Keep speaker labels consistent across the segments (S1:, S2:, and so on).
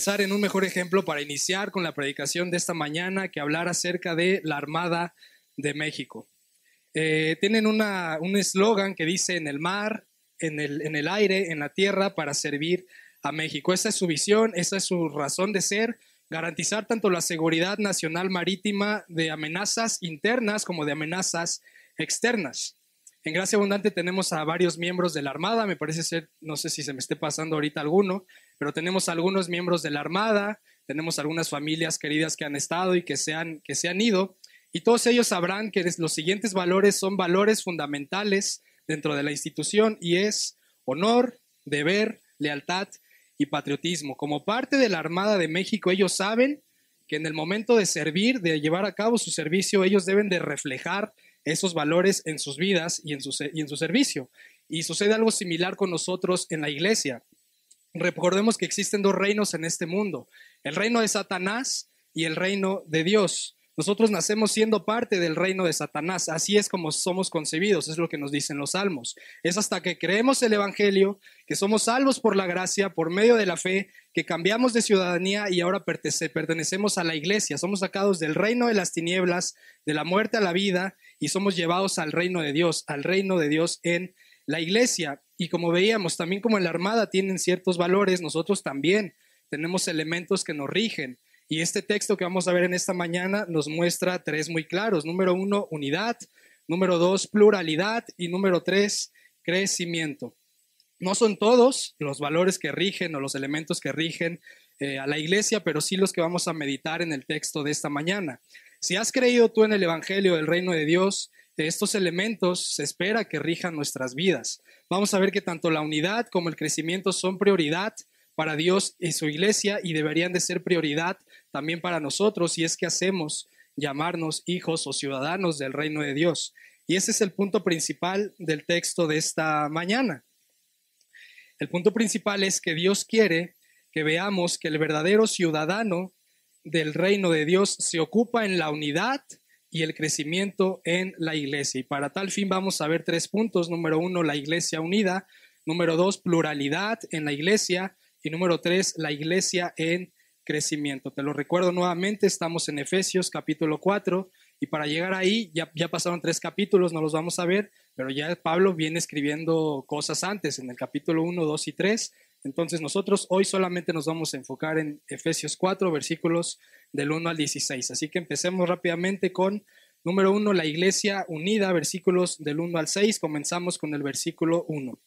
S1: pensar en un mejor ejemplo para iniciar con la predicación de esta mañana que hablar acerca de la Armada de México. Eh, tienen una, un eslogan que dice en el mar, en el, en el aire, en la tierra, para servir a México. Esa es su visión, esa es su razón de ser, garantizar tanto la seguridad nacional marítima de amenazas internas como de amenazas externas. En Gracia Abundante tenemos a varios miembros de la Armada, me parece ser, no sé si se me esté pasando ahorita alguno, pero tenemos algunos miembros de la Armada, tenemos algunas familias queridas que han estado y que se han, que se han ido, y todos ellos sabrán que los siguientes valores son valores fundamentales dentro de la institución y es honor, deber, lealtad y patriotismo. Como parte de la Armada de México, ellos saben que en el momento de servir, de llevar a cabo su servicio, ellos deben de reflejar esos valores en sus vidas y en su, y en su servicio. Y sucede algo similar con nosotros en la iglesia. Recordemos que existen dos reinos en este mundo, el reino de Satanás y el reino de Dios. Nosotros nacemos siendo parte del reino de Satanás, así es como somos concebidos, es lo que nos dicen los salmos. Es hasta que creemos el Evangelio, que somos salvos por la gracia, por medio de la fe, que cambiamos de ciudadanía y ahora pertenecemos a la iglesia. Somos sacados del reino de las tinieblas, de la muerte a la vida, y somos llevados al reino de Dios, al reino de Dios en la iglesia. Y como veíamos, también como en la armada tienen ciertos valores, nosotros también tenemos elementos que nos rigen. Y este texto que vamos a ver en esta mañana nos muestra tres muy claros. Número uno, unidad. Número dos, pluralidad. Y número tres, crecimiento. No son todos los valores que rigen o los elementos que rigen eh, a la iglesia, pero sí los que vamos a meditar en el texto de esta mañana. Si has creído tú en el Evangelio del Reino de Dios, de estos elementos se espera que rijan nuestras vidas. Vamos a ver que tanto la unidad como el crecimiento son prioridad para Dios y su iglesia y deberían de ser prioridad también para nosotros si es que hacemos llamarnos hijos o ciudadanos del reino de Dios. Y ese es el punto principal del texto de esta mañana. El punto principal es que Dios quiere que veamos que el verdadero ciudadano del reino de Dios se ocupa en la unidad y el crecimiento en la iglesia. Y para tal fin vamos a ver tres puntos. Número uno, la iglesia unida. Número dos, pluralidad en la iglesia. Y número tres, la iglesia en crecimiento. Te lo recuerdo nuevamente, estamos en Efesios capítulo 4 y para llegar ahí ya, ya pasaron tres capítulos, no los vamos a ver, pero ya Pablo viene escribiendo cosas antes en el capítulo 1, 2 y 3 entonces nosotros hoy solamente nos vamos a enfocar en Efesios 4, versículos del 1 al 16. Así que empecemos rápidamente con, número 1, la iglesia unida, versículos del 1 al 6. Comenzamos con el versículo 1,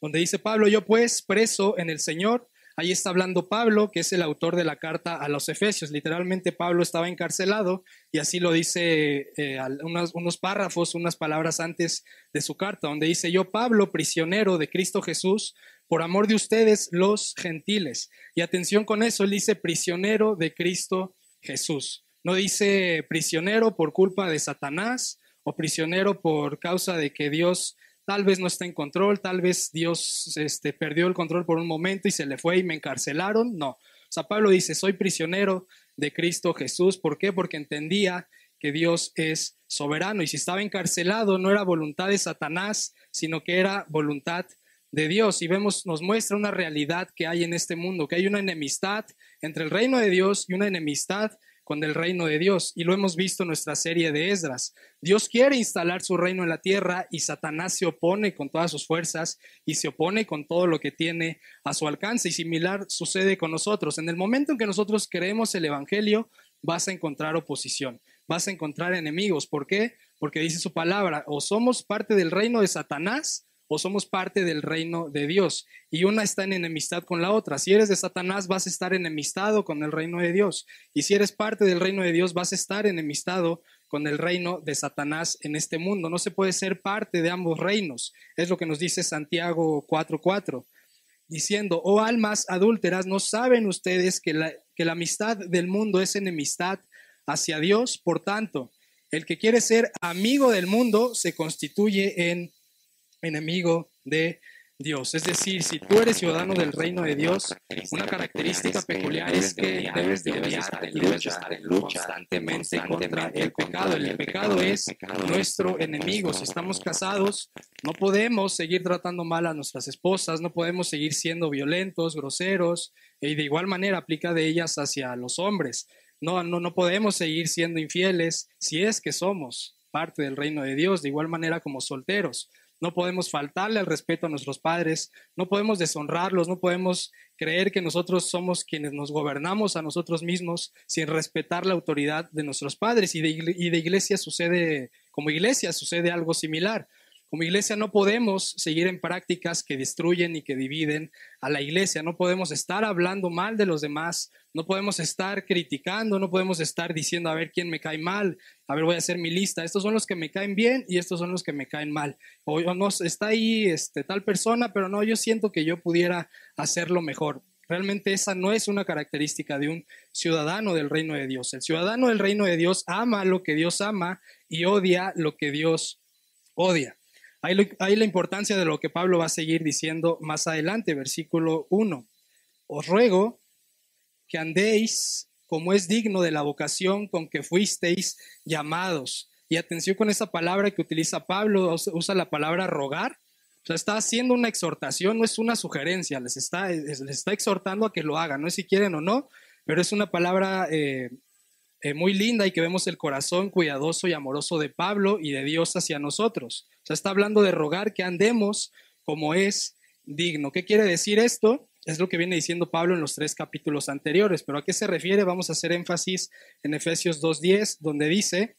S1: donde dice Pablo, yo pues preso en el Señor, Ahí está hablando Pablo, que es el autor de la carta a los Efesios. Literalmente Pablo estaba encarcelado y así lo dice eh, unos, unos, párrafos, unas palabras antes de su carta, donde dice, yo Pablo, prisionero de Cristo Jesús, por amor de ustedes los gentiles. Y atención con eso, él dice prisionero de Cristo Jesús. No dice prisionero por culpa de Satanás o prisionero por causa de que Dios tal vez no está en control, tal vez Dios este, perdió el control por un momento y se le fue y me encarcelaron. No. O sea, Pablo dice, soy prisionero de Cristo Jesús. ¿Por qué? Porque entendía que Dios es soberano y si estaba encarcelado no era voluntad de Satanás, sino que era voluntad de Dios. Y vemos, nos muestra una realidad que hay en este mundo, que hay una enemistad entre el reino de Dios y una enemistad con el reino de Dios. Y lo hemos visto en nuestra serie de Esdras. Dios quiere instalar su reino en la tierra y Satanás se opone con todas sus fuerzas y se opone con todo lo que tiene a su alcance. Y similar sucede con nosotros. En el momento en que nosotros creemos el Evangelio, vas a encontrar oposición, vas a encontrar enemigos. ¿Por qué? Porque dice su palabra, o somos parte del reino de Satanás o somos parte del reino de Dios y una está en enemistad con la otra. Si eres de Satanás vas a estar enemistado con el reino de Dios y si eres parte del reino de Dios vas a estar enemistado con el reino de Satanás en este mundo. No se puede ser parte de ambos reinos. Es lo que nos dice Santiago 4:4, diciendo, oh almas adúlteras, ¿no saben ustedes que la, que la amistad del mundo es enemistad hacia Dios? Por tanto, el que quiere ser amigo del mundo se constituye en enemigo de Dios. Es decir, si tú eres ciudadano del reino de Dios, una característica peculiar es que debes de odiar y debes estar en lucha constantemente contra el pecado. El pecado es nuestro enemigo. Si estamos casados, no podemos seguir tratando mal a nuestras esposas, no podemos seguir siendo violentos, groseros, y de igual manera aplica de ellas hacia los hombres. No, no, no podemos seguir siendo infieles si es que somos parte del reino de Dios, de igual manera como solteros. No podemos faltarle al respeto a nuestros padres, no podemos deshonrarlos, no podemos creer que nosotros somos quienes nos gobernamos a nosotros mismos sin respetar la autoridad de nuestros padres. Y de, y de iglesia sucede, como iglesia sucede algo similar. Como iglesia no podemos seguir en prácticas que destruyen y que dividen a la iglesia. No podemos estar hablando mal de los demás. No podemos estar criticando. No podemos estar diciendo a ver quién me cae mal. A ver, voy a hacer mi lista. Estos son los que me caen bien y estos son los que me caen mal. O, no, está ahí este, tal persona, pero no, yo siento que yo pudiera hacerlo mejor. Realmente esa no es una característica de un ciudadano del reino de Dios. El ciudadano del reino de Dios ama lo que Dios ama y odia lo que Dios odia. Hay, la importancia de lo que Pablo va a seguir diciendo más adelante, versículo 1. Os ruego que andéis como es digno de la vocación con que fuisteis llamados. Y atención con esa palabra que utiliza Pablo, usa la palabra rogar. O sea, está haciendo una exhortación, no es una sugerencia, les está, les está exhortando a que lo hagan, no es si quieren o no, pero es una palabra eh, eh, muy linda y que vemos el corazón cuidadoso y amoroso de Pablo y de Dios hacia nosotros. Sea, está hablando de rogar que andemos como es digno. ¿Qué quiere decir esto? Es lo que viene diciendo Pablo en los tres capítulos anteriores, pero ¿a qué se refiere? Vamos a hacer énfasis en Efesios 2.10, donde dice,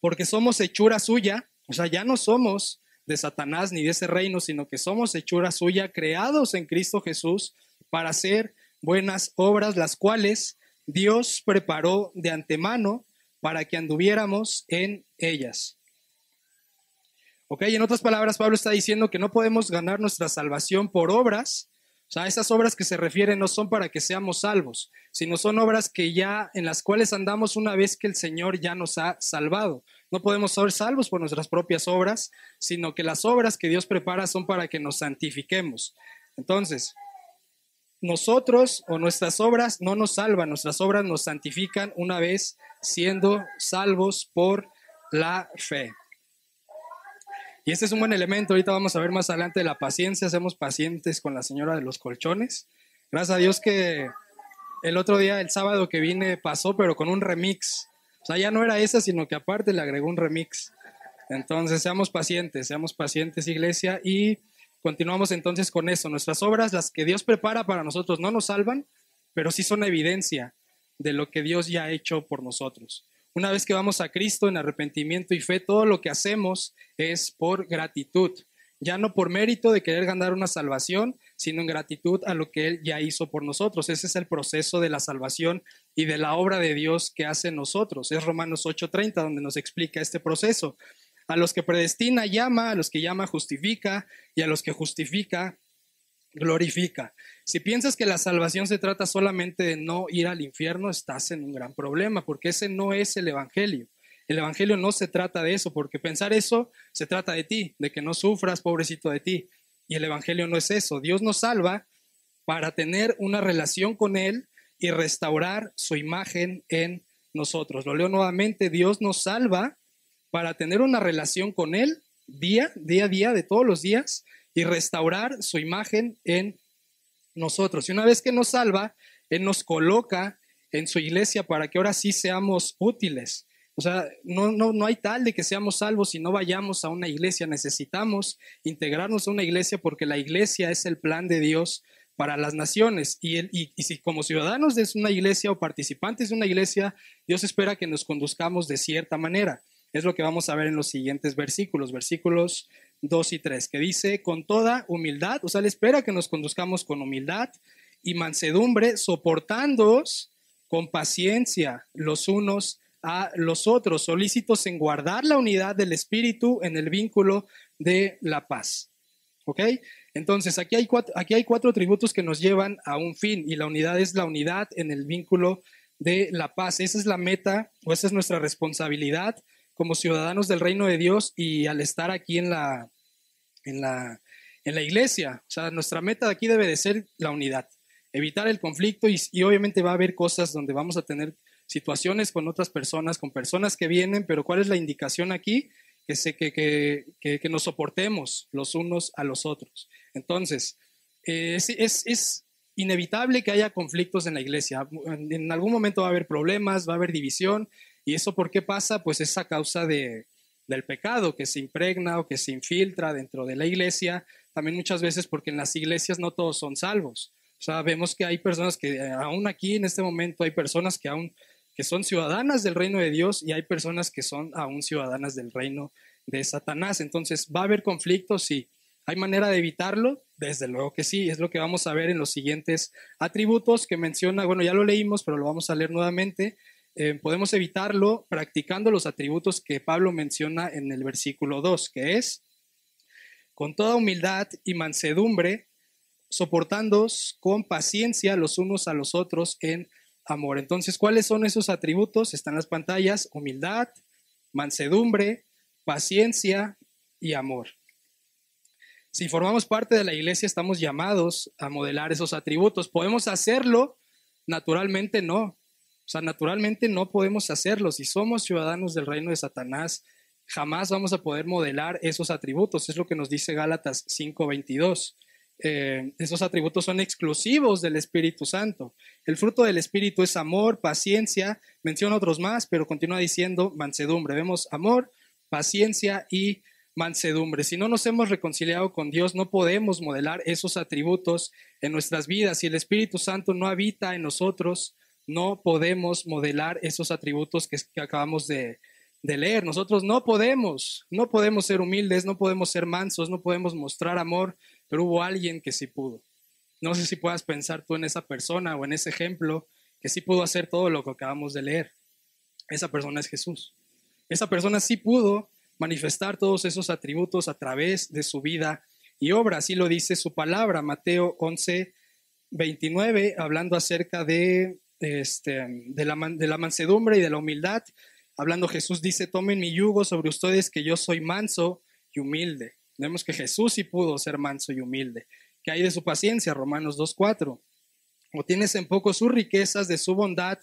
S1: porque somos hechura suya, o sea, ya no somos de Satanás ni de ese reino, sino que somos hechura suya, creados en Cristo Jesús para hacer buenas obras, las cuales Dios preparó de antemano para que anduviéramos en ellas. Ok, en otras palabras, Pablo está diciendo que no podemos ganar nuestra salvación por obras. O sea, esas obras que se refieren no son para que seamos salvos, sino son obras que ya en las cuales andamos una vez que el Señor ya nos ha salvado. No podemos ser salvos por nuestras propias obras, sino que las obras que Dios prepara son para que nos santifiquemos. Entonces, nosotros o nuestras obras no nos salvan, nuestras obras nos santifican una vez siendo salvos por la fe. Y este es un buen elemento, ahorita vamos a ver más adelante de la paciencia, hacemos pacientes con la señora de los colchones. Gracias a Dios que el otro día, el sábado que vine, pasó, pero con un remix. O sea, ya no era esa, sino que aparte le agregó un remix. Entonces, seamos pacientes, seamos pacientes, iglesia, y Continuamos entonces con eso. Nuestras obras, las que Dios prepara para nosotros, no nos salvan, pero sí son evidencia de lo que Dios ya ha hecho por nosotros. Una vez que vamos a Cristo en arrepentimiento y fe, todo lo que hacemos es por gratitud, ya no por mérito de querer ganar una salvación, sino en gratitud a lo que Él ya hizo por nosotros. Ese es el proceso de la salvación y de la obra de Dios que hace en nosotros. Es Romanos 8:30 donde nos explica este proceso. A los que predestina llama, a los que llama justifica y a los que justifica glorifica. Si piensas que la salvación se trata solamente de no ir al infierno, estás en un gran problema, porque ese no es el Evangelio. El Evangelio no se trata de eso, porque pensar eso se trata de ti, de que no sufras, pobrecito de ti. Y el Evangelio no es eso. Dios nos salva para tener una relación con Él y restaurar su imagen en nosotros. Lo leo nuevamente, Dios nos salva para tener una relación con Él día, día a día, de todos los días, y restaurar su imagen en nosotros. Y una vez que nos salva, Él nos coloca en su iglesia para que ahora sí seamos útiles. O sea, no, no, no hay tal de que seamos salvos si no vayamos a una iglesia. Necesitamos integrarnos a una iglesia porque la iglesia es el plan de Dios para las naciones. Y, y, y, si como ciudadanos de una iglesia o participantes de una iglesia, Dios espera que nos conduzcamos de cierta manera. Es lo que vamos a ver en los siguientes versículos, versículos 2 y 3, que dice, con toda humildad, o sea, le espera que nos conduzcamos con humildad y mansedumbre, soportándoos con paciencia los unos a los otros, solícitos en guardar la unidad del espíritu en el vínculo de la paz. ¿Ok? Entonces, aquí hay, cuatro, aquí hay cuatro tributos que nos llevan a un fin y la unidad es la unidad en el vínculo de la paz. Esa es la meta o esa es nuestra responsabilidad como ciudadanos del reino de Dios y al estar aquí en la, en la, en la iglesia. O sea, nuestra meta de aquí debe de ser la unidad, evitar el conflicto y, obviamente va a haber cosas donde vamos a tener situaciones con otras personas, con personas que vienen, pero ¿cuál es la indicación aquí? Que, se, que, que, que, nos soportemos los unos a los otros. Entonces, eh, es, es, inevitable que haya conflictos en la iglesia. En algún momento va a haber problemas, va a haber división. ¿Y eso por qué pasa? Pues es a causa de, del pecado que se impregna o que se infiltra dentro de la iglesia. También muchas veces porque en las iglesias no todos son salvos. O sea, vemos que hay personas que eh, aún aquí en este momento hay personas que aún que son ciudadanas del reino de Dios y hay personas que son aún ciudadanas del reino de Satanás. Entonces, ¿va a haber conflictos? Sí. ¿Hay manera de evitarlo? Desde luego que sí, es lo que vamos a ver en los siguientes atributos que menciona, bueno, ya lo leímos, pero lo vamos a leer nuevamente. Eh, podemos evitarlo practicando los atributos que Pablo menciona en el versículo 2, que es, con toda humildad y mansedumbre, soportándoos con paciencia los unos a los otros en amor. Entonces, ¿cuáles son esos atributos? Están las pantallas, humildad, mansedumbre, paciencia y amor. Si formamos parte de la iglesia, estamos llamados a modelar esos atributos. ¿Podemos hacerlo? Naturalmente no. O sea, naturalmente no podemos hacerlo. Si somos ciudadanos del reino de Satanás, jamás vamos a poder modelar esos atributos. Es lo que nos dice Gálatas 5:22. Eh, esos atributos son exclusivos del Espíritu Santo. El fruto del Espíritu es amor, paciencia, menciona otros más, pero continúa diciendo mansedumbre. Vemos amor, paciencia y mansedumbre. Si no nos hemos reconciliado con Dios, no podemos modelar esos atributos en nuestras vidas. Si el Espíritu Santo no habita en nosotros, no podemos modelar esos atributos que, acabamos de, de leer. Nosotros no podemos, no podemos ser humildes, no podemos ser mansos, no podemos mostrar amor, pero hubo alguien que sí pudo. No sé si puedas pensar tú en esa persona o en ese ejemplo que sí pudo hacer todo lo que acabamos de leer. Esa persona es Jesús. Esa persona sí pudo manifestar todos esos atributos a través de su vida y obra. Así lo dice su palabra, Mateo 11, 29, hablando acerca de, este, de, la, de la mansedumbre y de la humildad. Hablando Jesús dice, tomen mi yugo sobre ustedes que yo soy manso y humilde. Vemos que Jesús sí pudo ser manso y humilde. ¿Qué hay de su paciencia? Romanos 2.4. O tienes en poco sus riquezas de su bondad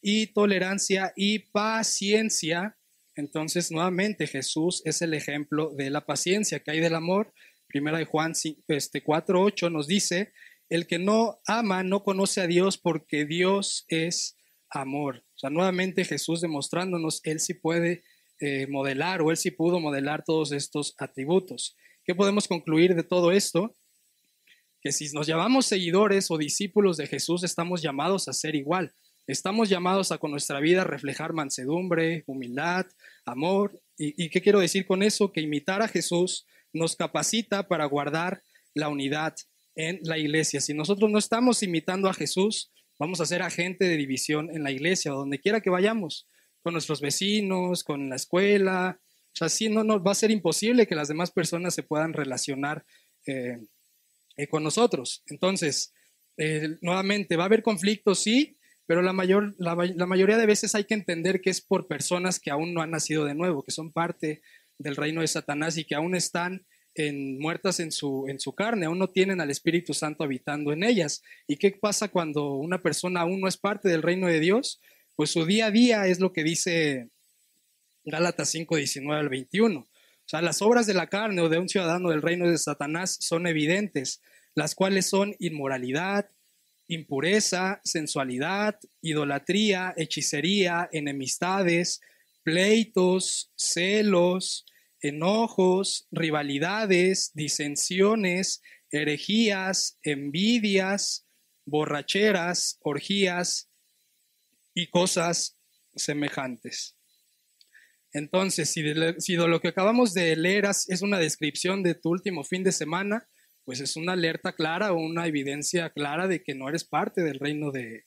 S1: y tolerancia y paciencia entonces, nuevamente, Jesús es el ejemplo de la paciencia que hay del amor. Primera de Juan este, 4.8 nos dice, el que no ama no conoce a Dios porque Dios es amor. O sea, nuevamente Jesús demostrándonos, Él sí puede eh, modelar o Él sí pudo modelar todos estos atributos. ¿Qué podemos concluir de todo esto? Que si nos llamamos seguidores o discípulos de Jesús, estamos llamados a ser igual. Estamos llamados a con nuestra vida reflejar mansedumbre, humildad, amor. ¿Y, qué quiero decir con eso? Que imitar a Jesús nos capacita para guardar la unidad en la iglesia. Si nosotros no estamos imitando a Jesús, vamos a ser agente de división en la iglesia o donde quiera que vayamos, con nuestros vecinos, con la escuela. O sea, así no nos va a ser imposible que las demás personas se puedan relacionar eh, eh, con nosotros. Entonces, eh, nuevamente, ¿va a haber conflictos? Sí, pero la, mayor, la, mayoría de veces hay que entender que es por personas que aún no han nacido de nuevo, que son parte del reino de Satanás y que aún están en, muertas en su, en su carne, aún no tienen al Espíritu Santo habitando en ellas. ¿Y qué pasa cuando una persona aún no es parte del reino de Dios? Pues su día a día es lo que dice Gálatas 5, 19 al 21. O sea, las obras de la carne o de un ciudadano del reino de Satanás son evidentes, las cuales son inmoralidad, impureza, sensualidad, idolatría, hechicería, enemistades, pleitos, celos, enojos, rivalidades, disensiones, herejías, envidias, borracheras, orgías y cosas semejantes. Entonces, si de, lo que acabamos de leer es una descripción de tu último fin de semana, pues es una alerta clara o una evidencia clara de que no eres parte del reino de,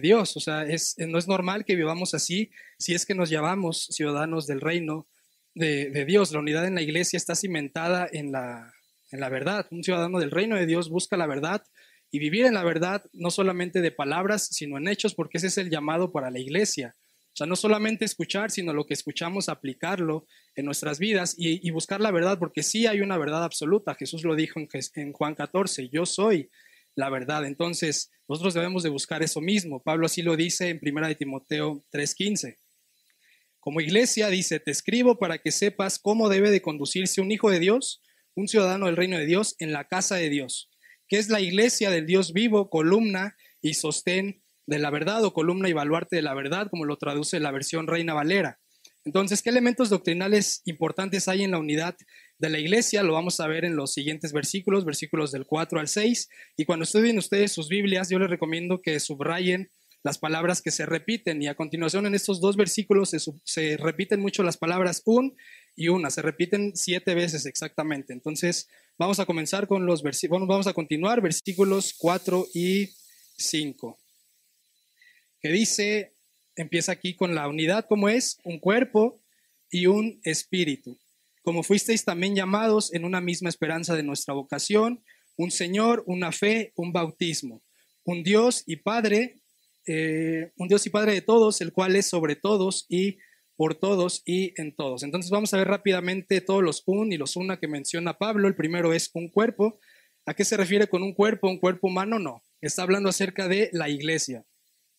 S1: Dios. O sea, es, no es normal que vivamos así si es que nos llamamos ciudadanos del reino de, Dios. La unidad en la iglesia está cimentada en la, en la verdad. Un ciudadano del reino de Dios busca la verdad y vivir en la verdad no solamente de palabras, sino en hechos, porque ese es el llamado para la iglesia. O sea, no solamente escuchar, sino lo que escuchamos, aplicarlo en nuestras vidas y, buscar la verdad, porque sí hay una verdad absoluta. Jesús lo dijo en, Juan 14, yo soy la verdad. Entonces, nosotros debemos de buscar eso mismo. Pablo así lo dice en 1 de Timoteo 3:15. Como iglesia dice, te escribo para que sepas cómo debe de conducirse un hijo de Dios, un ciudadano del reino de Dios en la casa de Dios que es la iglesia del Dios vivo, columna y sostén de la verdad o columna y baluarte de la verdad, como lo traduce la versión Reina Valera. Entonces, ¿qué elementos doctrinales importantes hay en la unidad de la iglesia? Lo vamos a ver en los siguientes versículos, versículos del 4 al 6. Y cuando estudien ustedes sus Biblias, yo les recomiendo que subrayen las palabras que se repiten. Y a continuación, en estos dos versículos se, repiten mucho las palabras un y una, se repiten siete veces exactamente. Entonces, vamos a comenzar con los versículos, vamos a continuar, versículos 4 y 5, que dice, empieza aquí con la unidad como es un cuerpo y un espíritu. Como fuisteis también llamados en una misma esperanza de nuestra vocación, un Señor, una fe, un bautismo, un Dios y Padre, eh, un Dios y Padre de todos, el cual es sobre todos y por todos y en todos. Entonces vamos a ver rápidamente todos los un y los una que menciona Pablo. El primero es un cuerpo. ¿A qué se refiere con un cuerpo? ¿Un cuerpo humano? No. Está hablando acerca de la iglesia.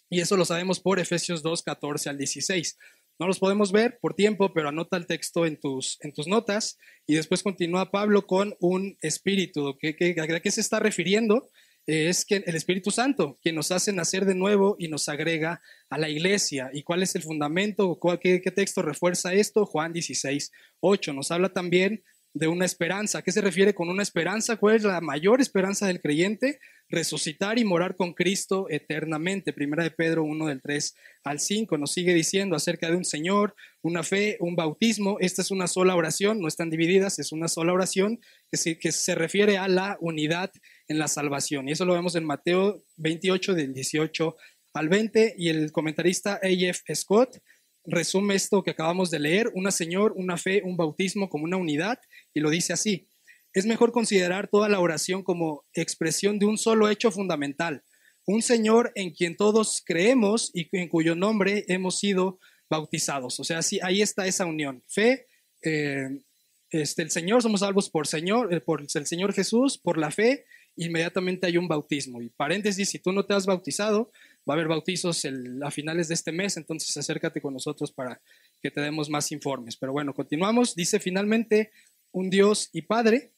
S1: Y eso lo sabemos por Efesios 2, 14 al 16. No los podemos ver por tiempo, pero anota el texto en tus, en tus notas y después continúa Pablo con un espíritu. ¿Qué, qué, a qué se está refiriendo? Eh, es que el Espíritu Santo, quien nos hace nacer de nuevo y nos agrega a la iglesia. ¿Y cuál es el fundamento? ¿Qué, qué texto refuerza esto? Juan 16, 8. Nos habla también de una esperanza. ¿A qué se refiere con una esperanza? ¿Cuál es la mayor esperanza del creyente? Resucitar y morar con Cristo eternamente. Primera de Pedro 1 del 3 al 5 nos sigue diciendo acerca de un Señor, una fe, un bautismo. Esta es una sola oración, no están divididas, es una sola oración que se refiere a la unidad en la salvación. Y eso lo vemos en Mateo 28 del 18 al 20 y el comentarista A.F. Scott resume esto que acabamos de leer, una Señor, una fe, un bautismo como una unidad, y lo dice así. Es mejor considerar toda la oración como expresión de un solo hecho fundamental, un Señor en quien todos creemos y en cuyo nombre hemos sido bautizados. O sea, sí, ahí está esa unión. Fe, eh, este, el Señor, somos salvos por, Señor, eh, por el Señor Jesús, por la fe, inmediatamente hay un bautismo. Y paréntesis, si tú no te has bautizado, Va a haber bautizos a finales de este mes, entonces acércate con nosotros para que te demos más informes. Pero bueno, continuamos. Dice finalmente un Dios y Padre,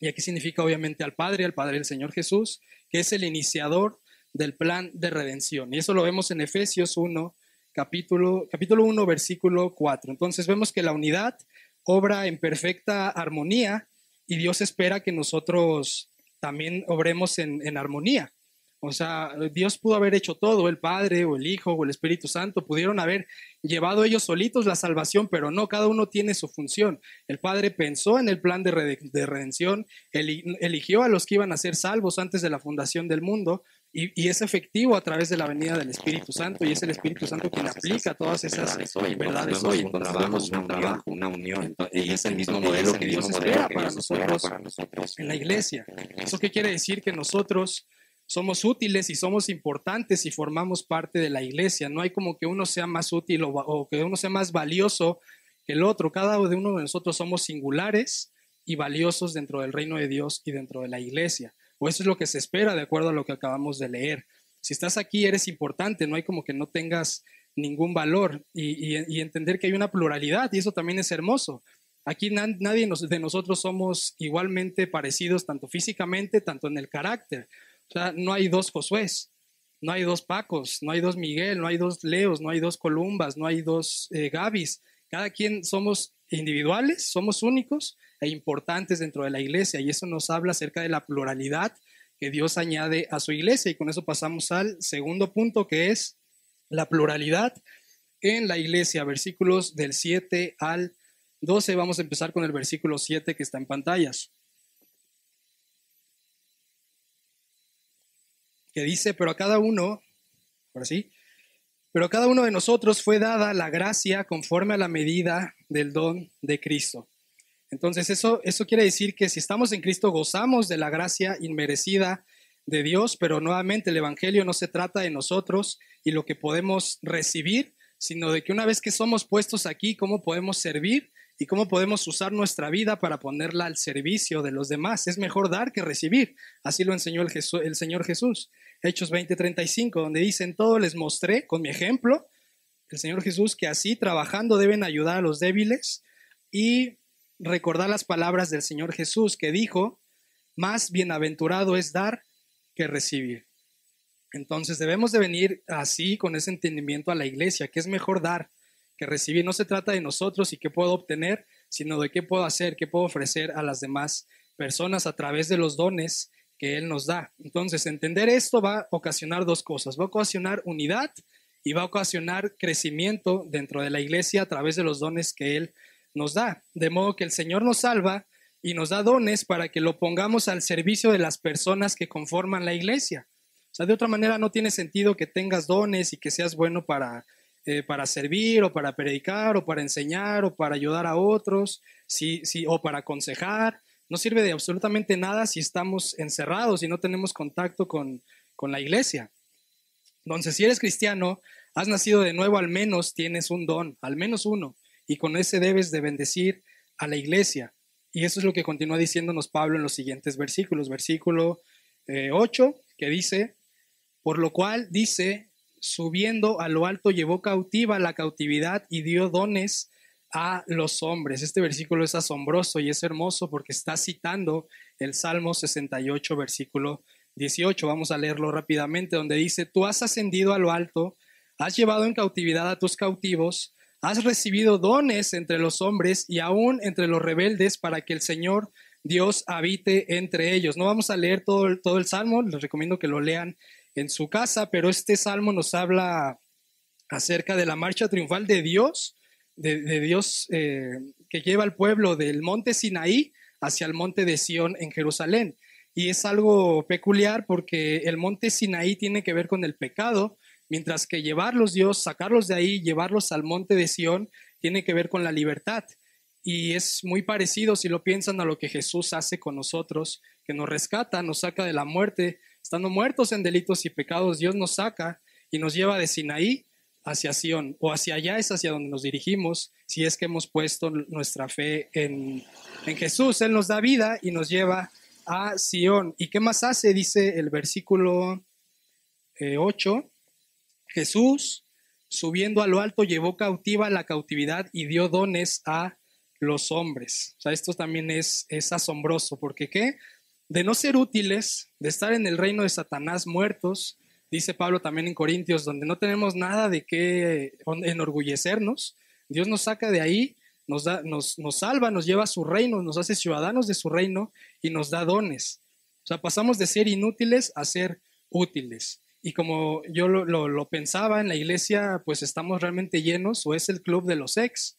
S1: y aquí significa obviamente al Padre, al Padre del Señor Jesús, que es el iniciador del plan de redención. Y eso lo vemos en Efesios 1, capítulo, capítulo 1, versículo 4. Entonces vemos que la unidad obra en perfecta armonía y Dios espera que nosotros también obremos en, en armonía. O sea, Dios pudo haber hecho todo, el Padre o el Hijo o el Espíritu Santo pudieron haber llevado ellos solitos la salvación, pero no, cada uno tiene su función. El Padre pensó en el plan de, redención, eligió a los que iban a ser salvos antes de la fundación del mundo y, es efectivo a través de la venida del Espíritu Santo y es el Espíritu Santo quien aplica todas esas verdades hoy. Entonces un trabajo, una unión y es el mismo modelo que Dios espera para nosotros en la iglesia. ¿Eso qué quiere decir? Que nosotros somos útiles y somos importantes y formamos parte de la iglesia. No hay como que uno sea más útil o, que uno sea más valioso que el otro. Cada uno de nosotros somos singulares y valiosos dentro del reino de Dios y dentro de la iglesia. Eso es lo que se espera de acuerdo a lo que acabamos de leer. Si estás aquí, eres importante, no hay como que no tengas ningún valor y, entender que hay una pluralidad y eso también es hermoso. Aquí nadie de nosotros somos igualmente parecidos, tanto físicamente, tanto en el carácter. O sea, no hay dos Josués, no hay dos Pacos, no hay dos Miguel, no hay dos Leos, no hay dos Columbas, no hay dos eh, Gabis. Cada quien somos individuales, somos únicos e importantes dentro de la iglesia y eso nos habla acerca de la pluralidad que Dios añade a su iglesia y con eso pasamos al segundo punto que es la pluralidad en la iglesia, versículos del 7 al 12. Vamos a empezar con el versículo 7 que está en pantallas. que dice, pero a cada uno, ahora sí, pero a cada uno de nosotros fue dada la gracia conforme a la medida del don de Cristo. Entonces eso, eso quiere decir que si estamos en Cristo gozamos de la gracia inmerecida de Dios, pero nuevamente el Evangelio no se trata de nosotros y lo que podemos recibir, sino de que una vez que somos puestos aquí, cómo podemos servir y cómo podemos usar nuestra vida para ponerla al servicio de los demás. Es mejor dar que recibir. Así lo enseñó el, Señor Jesús. Hechos 20:35, donde dicen, todo les mostré con mi ejemplo, el Señor Jesús, que así trabajando deben ayudar a los débiles y recordar las palabras del Señor Jesús que dijo, más bienaventurado es dar que recibir. Entonces debemos de venir así con ese entendimiento a la iglesia, que es mejor dar que. No se trata de nosotros y qué puedo obtener, sino de qué puedo hacer, qué puedo ofrecer a las demás personas a través de los dones que Él nos da. Entonces, entender esto va a ocasionar dos cosas. Va a ocasionar unidad y va a ocasionar crecimiento dentro de la iglesia a través de los dones que Él nos da. De modo que el Señor nos salva y nos da dones para que lo pongamos al servicio de las personas que conforman la iglesia. O sea, de otra manera no tiene sentido que tengas dones y que seas bueno para, eh, para servir o para predicar o para enseñar o para ayudar a otros si, si, o para aconsejar. No sirve de absolutamente nada si estamos encerrados y no tenemos contacto con, con la iglesia. Entonces, si eres cristiano, has nacido de nuevo, al menos tienes un don, al menos uno, y con ese debes de bendecir a la iglesia. Y eso es lo que continúa diciéndonos Pablo en los siguientes versículos. Versículo 8, eh, que dice, por lo cual dice, subiendo a lo alto llevó cautiva la cautividad y dio dones a los hombres. Este versículo es asombroso y es hermoso porque está citando el Salmo 68, versículo 18. Vamos a leerlo rápidamente, donde dice, tú has ascendido a lo alto, has llevado en cautividad a tus cautivos, has recibido dones entre los hombres y aún entre los rebeldes para que el Señor Dios habite entre ellos. No vamos a leer todo, todo el salmo, les recomiendo que lo lean en su casa, pero este salmo nos habla acerca de la marcha triunfal de Dios, de, Dios eh, que lleva al pueblo del monte Sinaí hacia el monte de Sión en Jerusalén. Y es algo peculiar porque el monte Sinaí tiene que ver con el pecado, mientras que llevarlos Dios, sacarlos de ahí, llevarlos al monte de Sión, tiene que ver con la libertad. Y es muy parecido, si lo piensan, a lo que Jesús hace con nosotros, que nos rescata, nos saca de la muerte. Estando muertos en delitos y pecados, Dios nos saca y nos lleva de Sinaí hacia Sión, o hacia allá es hacia donde nos dirigimos, si es que hemos puesto nuestra fe en, en Jesús. Él nos da vida y nos lleva a Sión. ¿Y qué más hace? Dice el versículo 8. Eh, Jesús, subiendo a lo alto, llevó cautiva la cautividad y dio dones a los hombres. O sea, esto también es, es asombroso, porque ¿qué? De no ser útiles, de estar en el reino de Satanás muertos, dice Pablo también en Corintios, donde no tenemos nada de qué enorgullecernos, Dios nos saca de ahí, nos, da, nos, nos salva, nos lleva a su reino, nos hace ciudadanos de su reino y nos da dones. O sea, pasamos de ser inútiles a ser útiles. Y como yo lo, pensaba en la iglesia, pues estamos realmente llenos o es el club de los ex.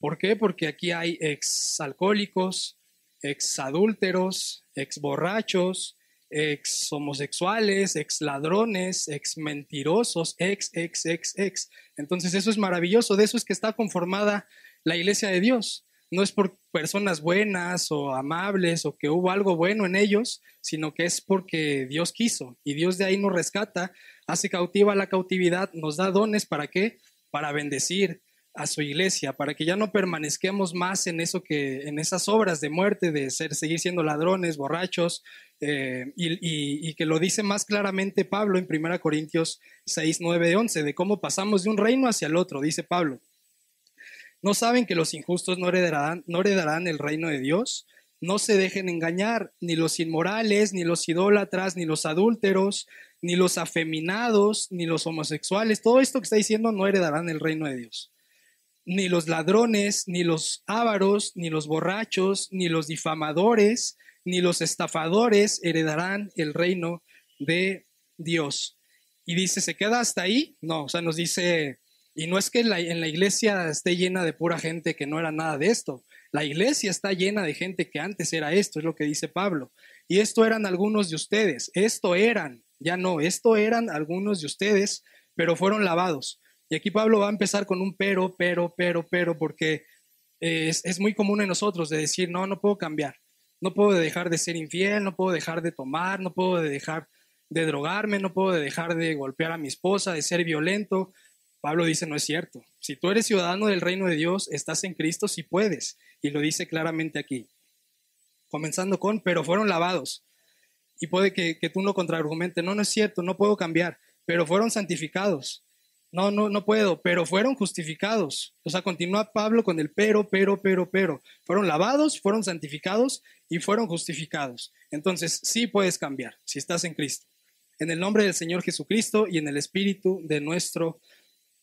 S1: ¿Por qué? Porque aquí hay ex alcohólicos, ex adúlteros, ex borrachos, ex homosexuales, ex ladrones, ex mentirosos, ex, ex, ex, ex. Entonces eso es maravilloso, de eso es que está conformada la iglesia de Dios no es por personas buenas o amables o que hubo algo bueno en ellos, sino que es porque Dios quiso y Dios de ahí nos rescata, hace cautiva la cautividad, nos da dones para qué? Para bendecir a su iglesia, para que ya no permanezcamos más en eso que, en esas obras de muerte, de ser, seguir siendo ladrones, borrachos, eh, y, que lo dice más claramente Pablo en 1 Corintios 6, 9, 11, de cómo pasamos de un reino hacia el otro, dice Pablo. ¿No saben que los injustos no heredarán, no heredarán el reino de Dios? No se dejen engañar, ni los inmorales, ni los idólatras, ni los adúlteros, ni los afeminados, ni los homosexuales. Todo esto que está diciendo no heredarán el reino de Dios. Ni los ladrones, ni los ávaros, ni los borrachos, ni los difamadores, ni los estafadores heredarán el reino de Dios. Y dice, ¿se queda hasta ahí? No, o sea, nos dice y no es que en la, iglesia esté llena de pura gente que no era nada de esto. La iglesia está llena de gente que antes era esto, es lo que dice Pablo. Y esto eran algunos de ustedes. Esto eran, ya no, esto eran algunos de ustedes, pero fueron lavados. Y aquí Pablo va a empezar con un pero, pero, pero, pero, porque es, es muy común en nosotros de decir, no, no puedo cambiar. No puedo dejar de ser infiel, no puedo dejar de tomar, no puedo dejar de drogarme, no puedo dejar de golpear a mi esposa, de ser violento, Pablo dice, no es cierto. Si tú eres ciudadano del reino de Dios, estás en Cristo, si puedes. Y lo dice claramente aquí. Comenzando con, pero fueron lavados. Y puede que, tú no contraargumente, no, no es cierto, no puedo cambiar, pero fueron santificados. No, no, no puedo, pero fueron justificados. O sea, continúa Pablo con el pero, pero, pero, pero. Fueron lavados, fueron santificados y fueron justificados. Entonces, sí puedes cambiar si estás en Cristo. En el nombre del Señor Jesucristo y en el Espíritu de nuestro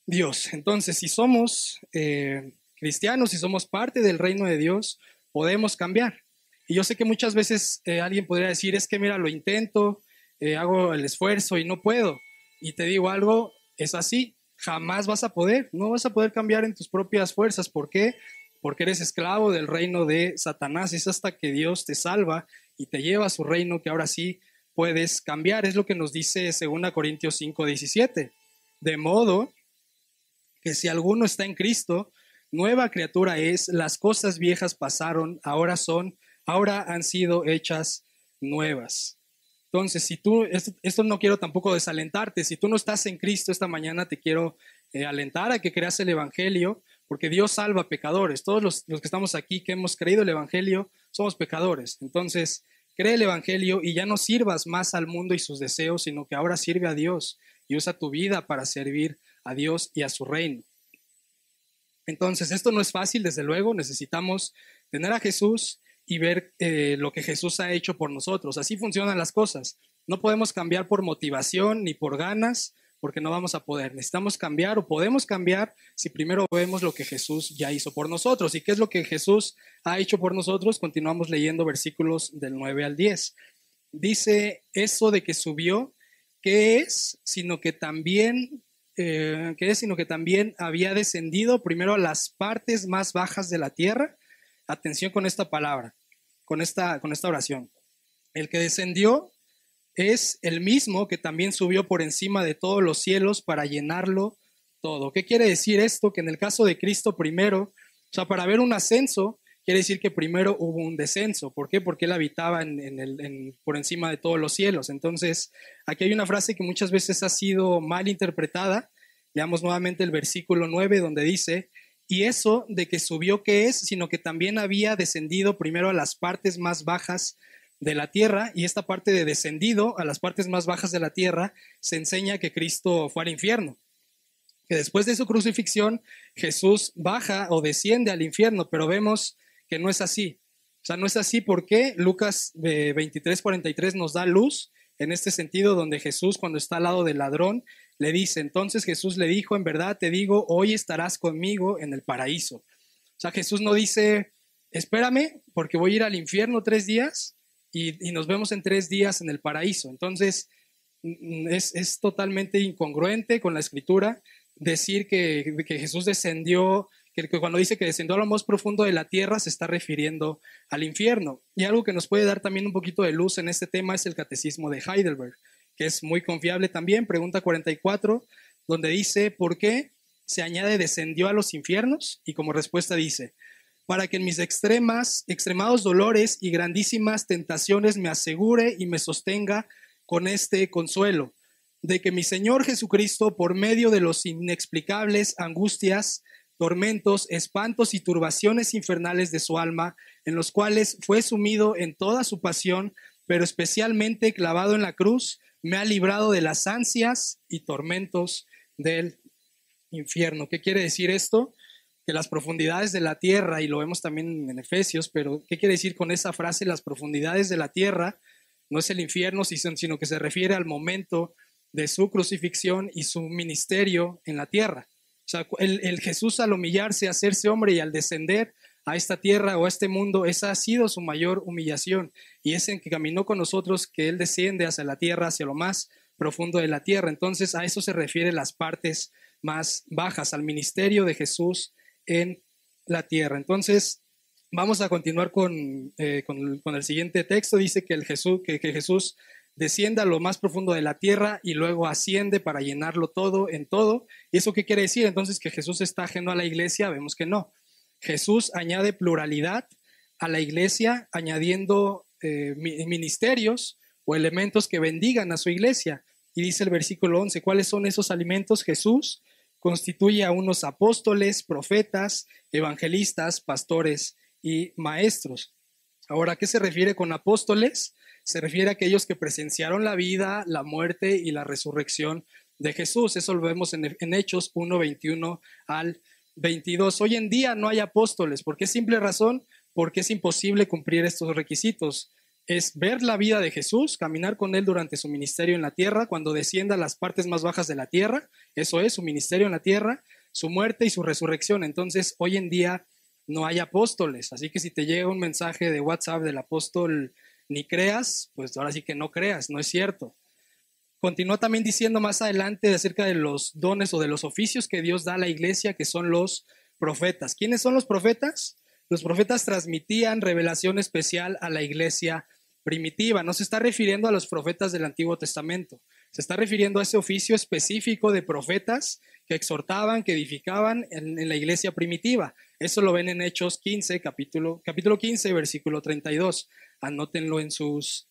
S1: Dios. Entonces, si somos eh, cristianos, si somos parte del reino de Dios, podemos cambiar. Y yo sé que muchas veces eh, alguien podría decir, es que mira, lo intento, eh, hago el esfuerzo y no puedo. Y te digo algo, es así, jamás vas a poder, no vas a poder cambiar en tus propias fuerzas. ¿Por qué? Porque eres esclavo del reino de Satanás. Es hasta que Dios te salva y te lleva a su reino que ahora sí puedes cambiar. Es lo que nos dice 2 Corintios 5, 17. De modo que si alguno está en Cristo, nueva criatura es, las cosas viejas pasaron, ahora son ahora han sido hechas nuevas. Entonces, si tú, esto, no quiero tampoco desalentarte, si tú no estás en Cristo esta mañana, te quiero eh, alentar a que creas el Evangelio, porque Dios salva pecadores. Todos los, los que estamos aquí, que hemos creído el Evangelio, somos pecadores. Entonces, cree el Evangelio y ya no sirvas más al mundo y sus deseos, sino que ahora sirve a Dios y usa tu vida para servir a Dios y a su reino. Entonces, esto no es fácil, desde luego, necesitamos tener a Jesús y ver eh, lo que Jesús ha hecho por nosotros. Así funcionan las cosas. No podemos cambiar por motivación ni por ganas, porque no vamos a poder. Necesitamos cambiar o podemos cambiar si primero vemos lo que Jesús ya hizo por nosotros. ¿Y qué es lo que Jesús ha hecho por nosotros? Continuamos leyendo versículos del 9 al 10. Dice eso de que subió, ¿qué es? Sino que también, eh, ¿qué es? Sino que también había descendido primero a las partes más bajas de la tierra. Atención con esta palabra con esta, con esta oración. El que descendió es el mismo que también subió por encima de todos los cielos para llenarlo todo. ¿Qué quiere decir esto? Que en el caso de Cristo primero, o sea, para ver un ascenso, quiere decir que primero hubo un descenso. ¿Por qué? Porque él habitaba en, el, por encima de todos los cielos. Entonces, aquí hay una frase que muchas veces ha sido mal interpretada. Leamos nuevamente el versículo 9 donde dice, y eso de que subió, ¿qué es? Sino que también había descendido primero a las partes más bajas de la tierra, y esta parte de descendido a las partes más bajas de la tierra se enseña que Cristo fue al infierno. Que después de su crucifixión, Jesús baja o desciende al infierno, pero vemos que no es así. O sea, no es así porque Lucas 23, eh, 43 nos da luz en este sentido, donde Jesús, cuando está al lado del ladrón, le dice, entonces Jesús le dijo, en verdad te digo, hoy estarás conmigo en el paraíso. O sea, Jesús no dice, espérame, porque voy a ir al infierno tres días y, nos vemos en tres días en el paraíso. Entonces, mm, es, totalmente incongruente con la escritura decir que, que Jesús descendió que cuando dice que descendió a lo más profundo de la tierra se está refiriendo al infierno. Y algo que nos puede dar también un poquito de luz en este tema es el catecismo de Heidelberg, que es muy confiable también, pregunta 44, donde dice, ¿por qué se añade descendió a los infiernos? Y como respuesta dice, para que en mis extremas, extremados dolores y grandísimas tentaciones me asegure y me sostenga con este consuelo, de que mi Señor Jesucristo, por medio de los inexplicables angustias, tormentos, espantos y turbaciones infernales de su alma, en los cuales fue sumido en toda su pasión, pero especialmente clavado en la cruz, me ha librado de las ansias y tormentos del infierno. ¿Qué quiere decir esto? Que las profundidades de la tierra, y lo vemos también en Efesios, pero ¿qué quiere decir con esa frase? Las profundidades de la tierra no es el infierno, sino que se refiere al momento de su crucifixión y su ministerio en la tierra. O sea, el, Jesús al humillarse, hacerse hombre y al descender a esta tierra o a este mundo, esa ha sido su mayor humillación. Y es en que caminó con nosotros que Él desciende hacia la tierra, hacia lo más profundo de la tierra. Entonces a eso se refiere las partes más bajas, al ministerio de Jesús en la tierra. Entonces vamos a continuar con, eh, con, el siguiente texto. Dice que, el Jesús, que, que Jesús desciende a lo más profundo de la tierra y luego asciende para llenarlo todo en todo. ¿Y eso qué quiere decir? Entonces que Jesús está ajeno a la iglesia, vemos que no. Jesús añade pluralidad a la iglesia, añadiendo eh, ministerios o elementos que bendigan a su iglesia. Y dice el versículo 11, ¿cuáles son esos alimentos? Jesús constituye a unos apóstoles, profetas, evangelistas, pastores y maestros. Ahora, ¿qué se refiere con apóstoles? se refiere a aquellos que presenciaron la vida, la muerte y la resurrección de Jesús. Eso lo vemos en, en Hechos 1, 21 al 22. Hoy en día no hay apóstoles. ¿Por qué simple razón? Porque es imposible cumplir estos requisitos. Es ver la vida de Jesús, caminar con Él durante su ministerio en la tierra, cuando descienda a las partes más bajas de la tierra. Eso es su ministerio en la tierra, su muerte y su resurrección. Entonces, hoy en día no hay apóstoles. Así que si te llega un mensaje de WhatsApp del apóstol, ni creas, pues ahora sí que no creas, no es cierto. Continúa también diciendo más adelante acerca de los dones o de los oficios que Dios da a la iglesia, que son los profetas. ¿Quiénes son los profetas? Los profetas transmitían revelación especial a la iglesia primitiva. No se está refiriendo a los profetas del Antiguo Testamento. Se está refiriendo a ese oficio específico de profetas que exhortaban, que edificaban en, la iglesia primitiva. Eso lo ven en Hechos 15, capítulo, capítulo 15, versículo 32. Anótenlo en sus,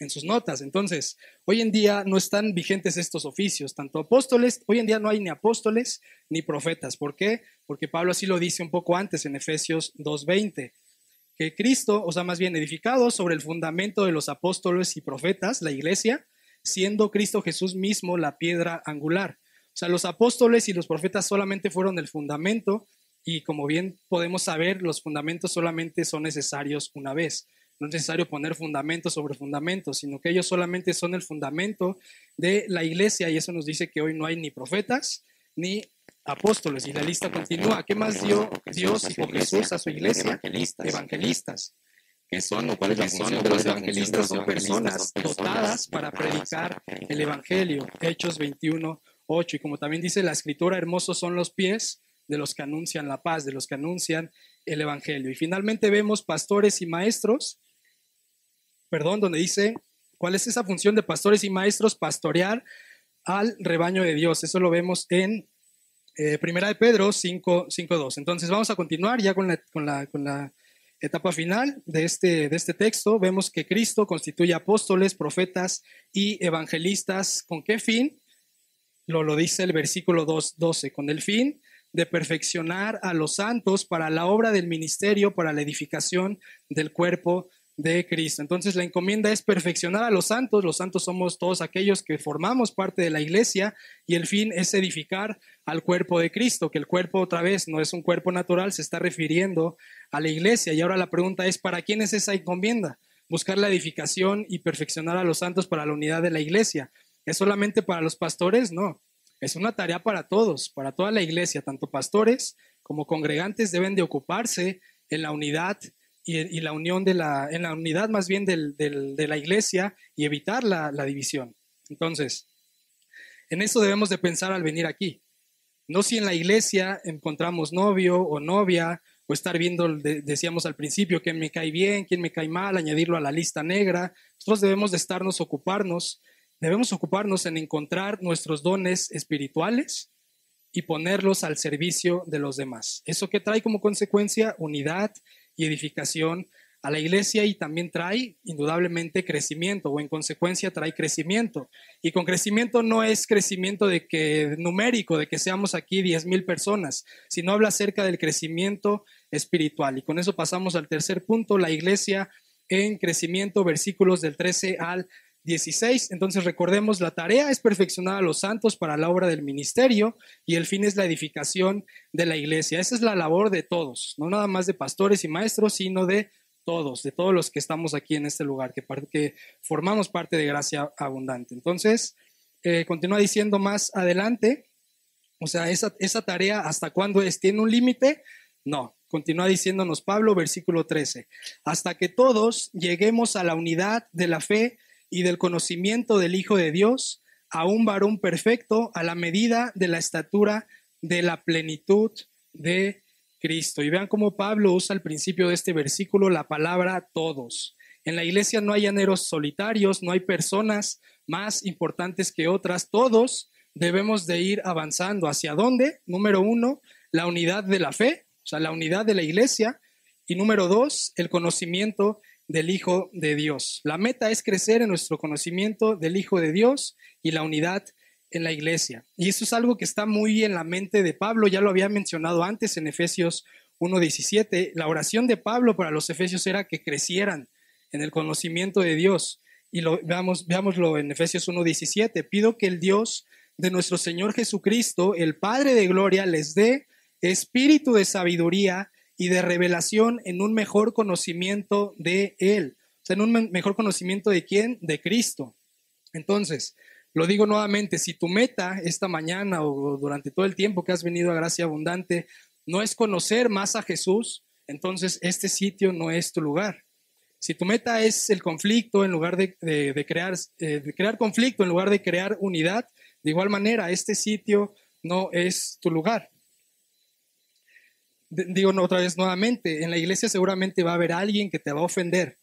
S1: en sus notas. Entonces, hoy en día no están vigentes estos oficios, tanto apóstoles, hoy en día no hay ni apóstoles ni profetas. ¿Por qué? Porque Pablo así lo dice un poco antes en Efesios 2.20 que Cristo, o sea, más bien edificado sobre el fundamento de los apóstoles y profetas, la iglesia, siendo Cristo Jesús mismo la piedra angular. O sea, los apóstoles y los profetas solamente fueron el fundamento y como bien podemos saber, los fundamentos solamente son necesarios una vez. No es necesario poner fundamentos sobre fundamentos, sino que ellos solamente son el fundamento de la iglesia y eso nos dice que hoy no hay ni profetas ni apóstoles y la lista continúa. ¿Qué más dio Dios y Jesús a su iglesia? Evangelistas. ¿Qué son o cuál es la función de los evangelistas? Son personas dotadas para predicar el evangelio. Hechos 21, 8. Y como también dice la escritura, hermosos son los pies de los que anuncian la paz, de los que anuncian el evangelio. Y finalmente vemos pastores y maestros, perdón, donde dice, ¿cuál es esa función de pastores y maestros? Pastorear al rebaño de Dios. Eso lo vemos en eh, primera de Pedro 5, 2. Entonces vamos a continuar ya con la, con la, con la etapa final de este, de este texto. Vemos que Cristo constituye apóstoles, profetas y evangelistas. ¿Con qué fin? Lo, lo dice el versículo 2, 12. Con el fin de perfeccionar a los santos para la obra del ministerio, para la edificación del cuerpo de Cristo. Entonces la encomienda es perfeccionar a los santos. Los santos somos todos aquellos que formamos parte de la iglesia y el fin es edificar al cuerpo de Cristo, que el cuerpo otra vez no es un cuerpo natural, se está refiriendo a la iglesia. Y ahora la pregunta es, ¿para quién es esa encomienda? Buscar la edificación y perfeccionar a los santos para la unidad de la iglesia. ¿Es solamente para los pastores? No. Es una tarea para todos, para toda la iglesia, tanto pastores como congregantes deben de ocuparse en la unidad y, la unión de la, en la unidad más bien de la iglesia y evitar la, división. Entonces, en eso debemos de pensar al venir aquí. No si en la iglesia encontramos novio o novia, o estar viendo, decíamos al principio, quién me cae bien, quién me cae mal, añadirlo a la lista negra. Nosotros debemos de estarnos ocuparnos, debemos ocuparnos en encontrar nuestros dones espirituales y ponerlos al servicio de los demás. ¿Eso que trae como consecuencia? Unidad y edificación a la iglesia y también trae indudablemente crecimiento o en consecuencia trae crecimiento. Y con crecimiento no es crecimiento de que numérico, de que seamos aquí 10 mil personas, sino habla acerca del crecimiento espiritual. Y con eso pasamos al tercer punto, la iglesia en crecimiento, versículos del 13 al 16. Entonces recordemos, la tarea es perfeccionar a los santos para la obra del ministerio y el fin es la edificación de la iglesia. Esa es la labor de todos, no nada más de pastores y maestros, sino de todos, de todos los que estamos aquí en este lugar, que, que formamos parte de gracia abundante. Entonces, eh, continúa diciendo más adelante, o sea, esa, esa tarea, ¿hasta cuándo es? ¿Tiene un límite? No, continúa diciéndonos Pablo, versículo 13, hasta que todos lleguemos a la unidad de la fe y del conocimiento del Hijo de Dios, a un varón perfecto, a la medida de la estatura de la plenitud de Cristo. Y vean cómo Pablo usa al principio de este versículo la palabra todos. En la iglesia no hay llaneros solitarios, no hay personas más importantes que otras. Todos debemos de ir avanzando. ¿Hacia dónde? Número uno, la unidad de la fe, o sea, la unidad de la iglesia. Y número dos, el conocimiento del Hijo de Dios. La meta es crecer en nuestro conocimiento del Hijo de Dios y la unidad en la iglesia. Y eso es algo que está muy en la mente de Pablo, ya lo había mencionado antes en Efesios 1.17. La oración de Pablo para los Efesios era que crecieran en el conocimiento de Dios. Y lo, veamos, veámoslo en Efesios 1.17. Pido que el Dios de nuestro Señor Jesucristo, el Padre de Gloria, les dé espíritu de sabiduría y de revelación en un mejor conocimiento de Él. O sea, en un mejor conocimiento de quién? De Cristo. Entonces, lo digo nuevamente, si tu meta esta mañana o durante todo el tiempo que has venido a Gracia Abundante no es conocer más a Jesús, entonces este sitio no es tu lugar. Si tu meta es el conflicto en lugar de, crear, eh, de crear conflicto en lugar de crear unidad, de igual manera, este sitio no es tu lugar. Digo otra vez nuevamente, en la iglesia seguramente va a haber alguien que te va a ofender,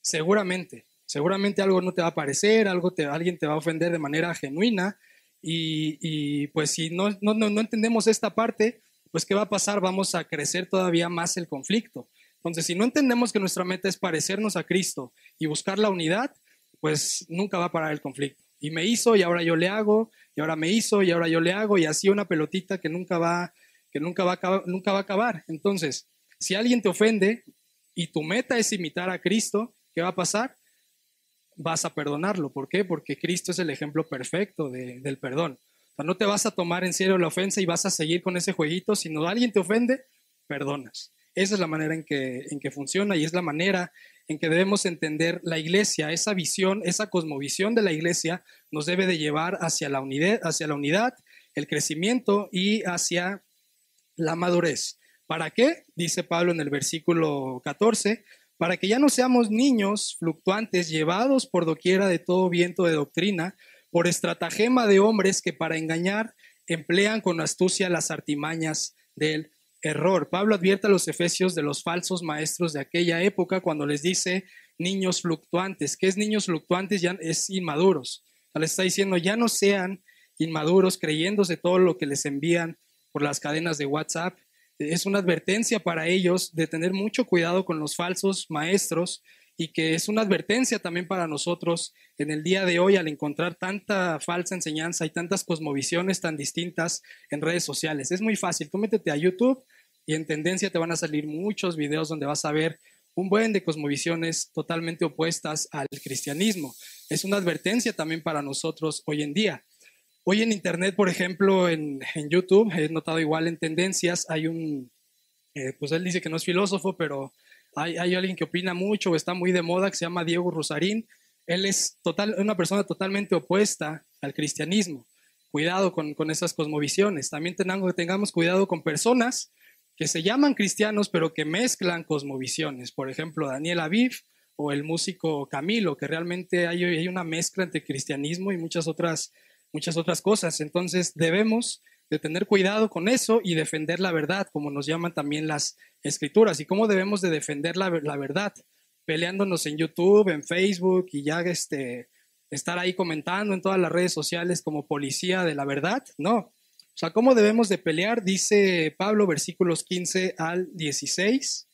S1: seguramente. Seguramente algo no te va a parecer, algo te, alguien te va a ofender de manera genuina y, pues si no, no, no entendemos esta parte, pues ¿qué va a pasar? Vamos a crecer todavía más el conflicto. Entonces, si no entendemos que nuestra meta es parecernos a Cristo y buscar la unidad, pues nunca va a parar el conflicto. Y me hizo y ahora yo le hago, y ahora me hizo y ahora yo le hago, y así una pelotita que nunca va, nunca va, a nunca va a acabar. Entonces, si alguien te ofende y tu meta es imitar a Cristo, ¿qué va a pasar? vas a perdonarlo. ¿Por qué? Porque Cristo es el ejemplo perfecto del perdón. O sea, no te vas a tomar en serio la ofensa y vas a seguir con ese jueguito, sino alguien te ofende, perdonas. Esa es la manera en que, en que funciona y es la manera en que debemos entender la iglesia, esa visión, esa cosmovisión de la iglesia nos debe de llevar hacia la unidad, hacia la unidad, el crecimiento y hacia la madurez. ¿Para qué? Dice Pablo en el versículo 14, para que ya no seamos niños fluctuantes llevados por doquiera de todo viento de doctrina, por estratagema de hombres que para engañar emplean con astucia las artimañas del error. Pablo advierte a los efesios de los falsos maestros de aquella época cuando les dice niños fluctuantes. ¿Qué es niños fluctuantes? Ya es inmaduros. les está diciendo, ya no sean inmaduros creyéndose todo lo que les envían por las cadenas de WhatsApp, es una advertencia para ellos de tener mucho cuidado con los falsos maestros y que es una advertencia también para nosotros en el día de hoy al encontrar tanta falsa enseñanza y tantas cosmovisiones tan distintas en redes sociales. Es muy fácil, tú métete a YouTube y en tendencia te van a salir muchos videos donde vas a ver un buen de cosmovisiones totalmente opuestas al cristianismo. Es una advertencia también para nosotros hoy en día. Hoy en Internet, por ejemplo, en, YouTube, he notado igual en tendencias, hay un, eh, pues él dice que no es filósofo, pero hay, alguien que opina mucho o está muy de moda que se llama Diego Rosarín. Él es total, una persona totalmente opuesta al cristianismo. Cuidado con, con esas cosmovisiones. También tengamos, tengamos cuidado con personas que se llaman cristianos, pero que mezclan cosmovisiones. Por ejemplo, Daniel Aviv o el músico Camilo, que realmente hay, hay una mezcla entre cristianismo y muchas otras muchas otras cosas. Entonces debemos de tener cuidado con eso y defender la verdad, como nos llaman también las escrituras. ¿Y cómo debemos de defender la, verdad? Peleándonos en YouTube, en Facebook y ya este, estar ahí comentando en todas las redes sociales como policía de la verdad. No. O sea, ¿cómo debemos de pelear? Dice Pablo, versículos 15 al 16,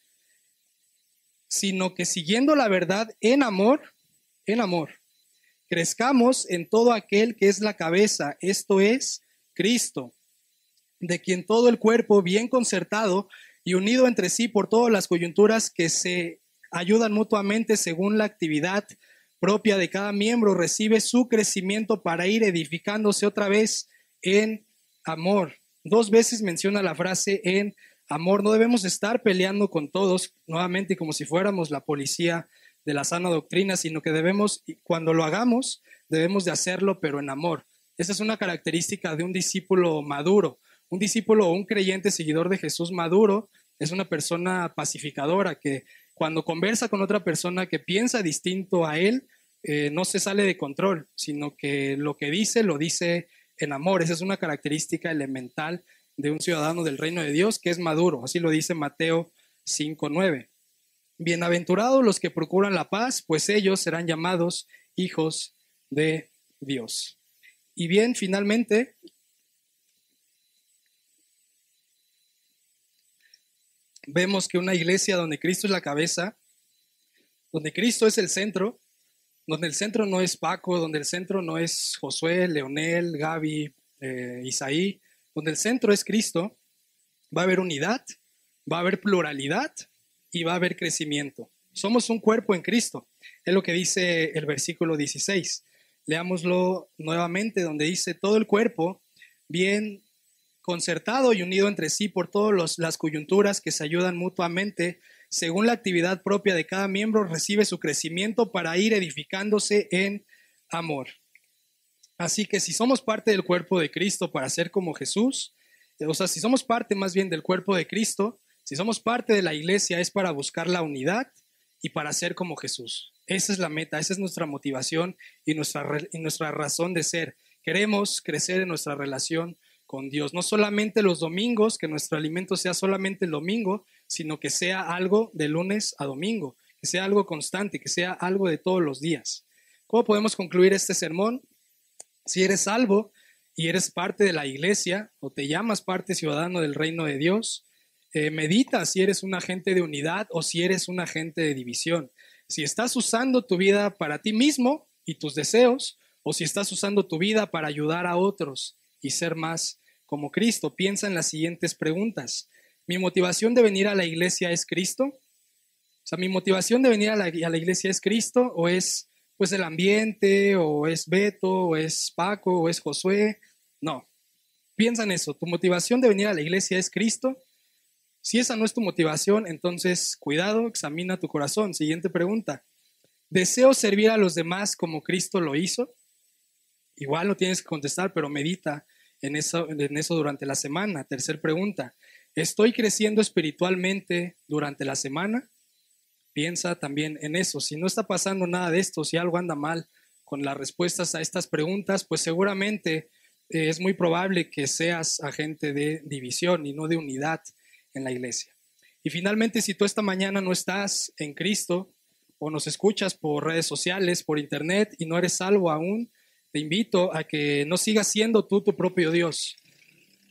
S1: sino que siguiendo la verdad en amor, en amor, crezcamos en todo aquel que es la cabeza, esto es Cristo, de quien todo el cuerpo bien concertado y unido entre sí por todas las coyunturas que se ayudan mutuamente según la actividad propia de cada miembro, recibe su crecimiento para ir edificándose otra vez en amor. Dos veces menciona la frase en amor. No debemos estar peleando con todos nuevamente como si fuéramos la policía de la sana doctrina, sino que debemos, cuando lo hagamos, debemos de hacerlo, pero en amor. Esa es una característica de un discípulo maduro. Un discípulo o un creyente seguidor de Jesús maduro es una persona pacificadora que cuando conversa con otra persona que piensa distinto a él, eh, no se sale de control, sino que lo que dice lo dice en amor. Esa es una característica elemental de un ciudadano del reino de Dios que es maduro. Así lo dice Mateo 5.9. Bienaventurados los que procuran la paz, pues ellos serán llamados hijos de Dios. Y bien, finalmente, vemos que una iglesia donde Cristo es la cabeza, donde Cristo es el centro, donde el centro no es Paco, donde el centro no es Josué, Leonel, Gaby, eh, Isaí, donde el centro es Cristo, va a haber unidad, va a haber pluralidad y va a haber crecimiento. Somos un cuerpo en Cristo. Es lo que dice el versículo 16. Leámoslo nuevamente, donde dice, todo el cuerpo, bien concertado y unido entre sí por todas las coyunturas que se ayudan mutuamente, según la actividad propia de cada miembro, recibe su crecimiento para ir edificándose en amor. Así que si somos parte del cuerpo de Cristo para ser como Jesús, o sea, si somos parte más bien del cuerpo de Cristo, si somos parte de la iglesia es para buscar la unidad y para ser como Jesús. Esa es la meta, esa es nuestra motivación y nuestra, y nuestra razón de ser. Queremos crecer en nuestra relación con Dios. No solamente los domingos, que nuestro alimento sea solamente el domingo, sino que sea algo de lunes a domingo, que sea algo constante, que sea algo de todos los días. ¿Cómo podemos concluir este sermón? Si eres salvo y eres parte de la iglesia o te llamas parte ciudadano del reino de Dios, eh, medita si eres un agente de unidad o si eres un agente de división. Si estás usando tu vida para ti mismo y tus deseos, o si estás usando tu vida para ayudar a otros y ser más como Cristo, piensa en las siguientes preguntas. ¿Mi motivación de venir a la iglesia es Cristo? O sea, ¿mi motivación de venir a la, iglesia es Cristo o es pues el ambiente o es Beto o es Paco o es Josué? No. Piensa en eso. ¿Tu motivación de venir a la iglesia es Cristo? Si esa no es tu motivación, entonces cuidado, examina tu corazón. Siguiente pregunta. ¿Deseo servir a los demás como Cristo lo hizo? Igual no tienes que contestar, pero medita en eso, en eso durante la semana. Tercer pregunta, ¿estoy creciendo espiritualmente durante la semana? Piensa también en eso. Si no está pasando nada de esto, si algo anda mal con las respuestas a estas preguntas, pues seguramente eh, es muy probable que seas agente de división y no de unidad en la iglesia. Y finalmente, si tú esta mañana no estás en Cristo o nos escuchas por redes sociales, por internet y no eres salvo aún, te invito a que no sigas siendo tú tu propio Dios.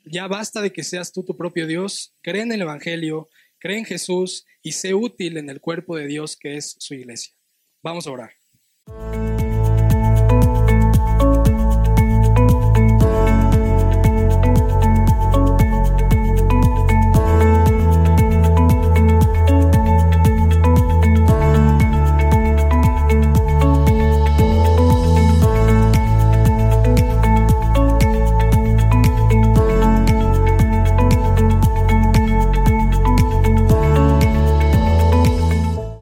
S1: Ya basta de que seas tú tu propio Dios. Cree en el Evangelio, cree en Jesús y sé útil en el cuerpo de Dios que es su iglesia. Vamos a orar.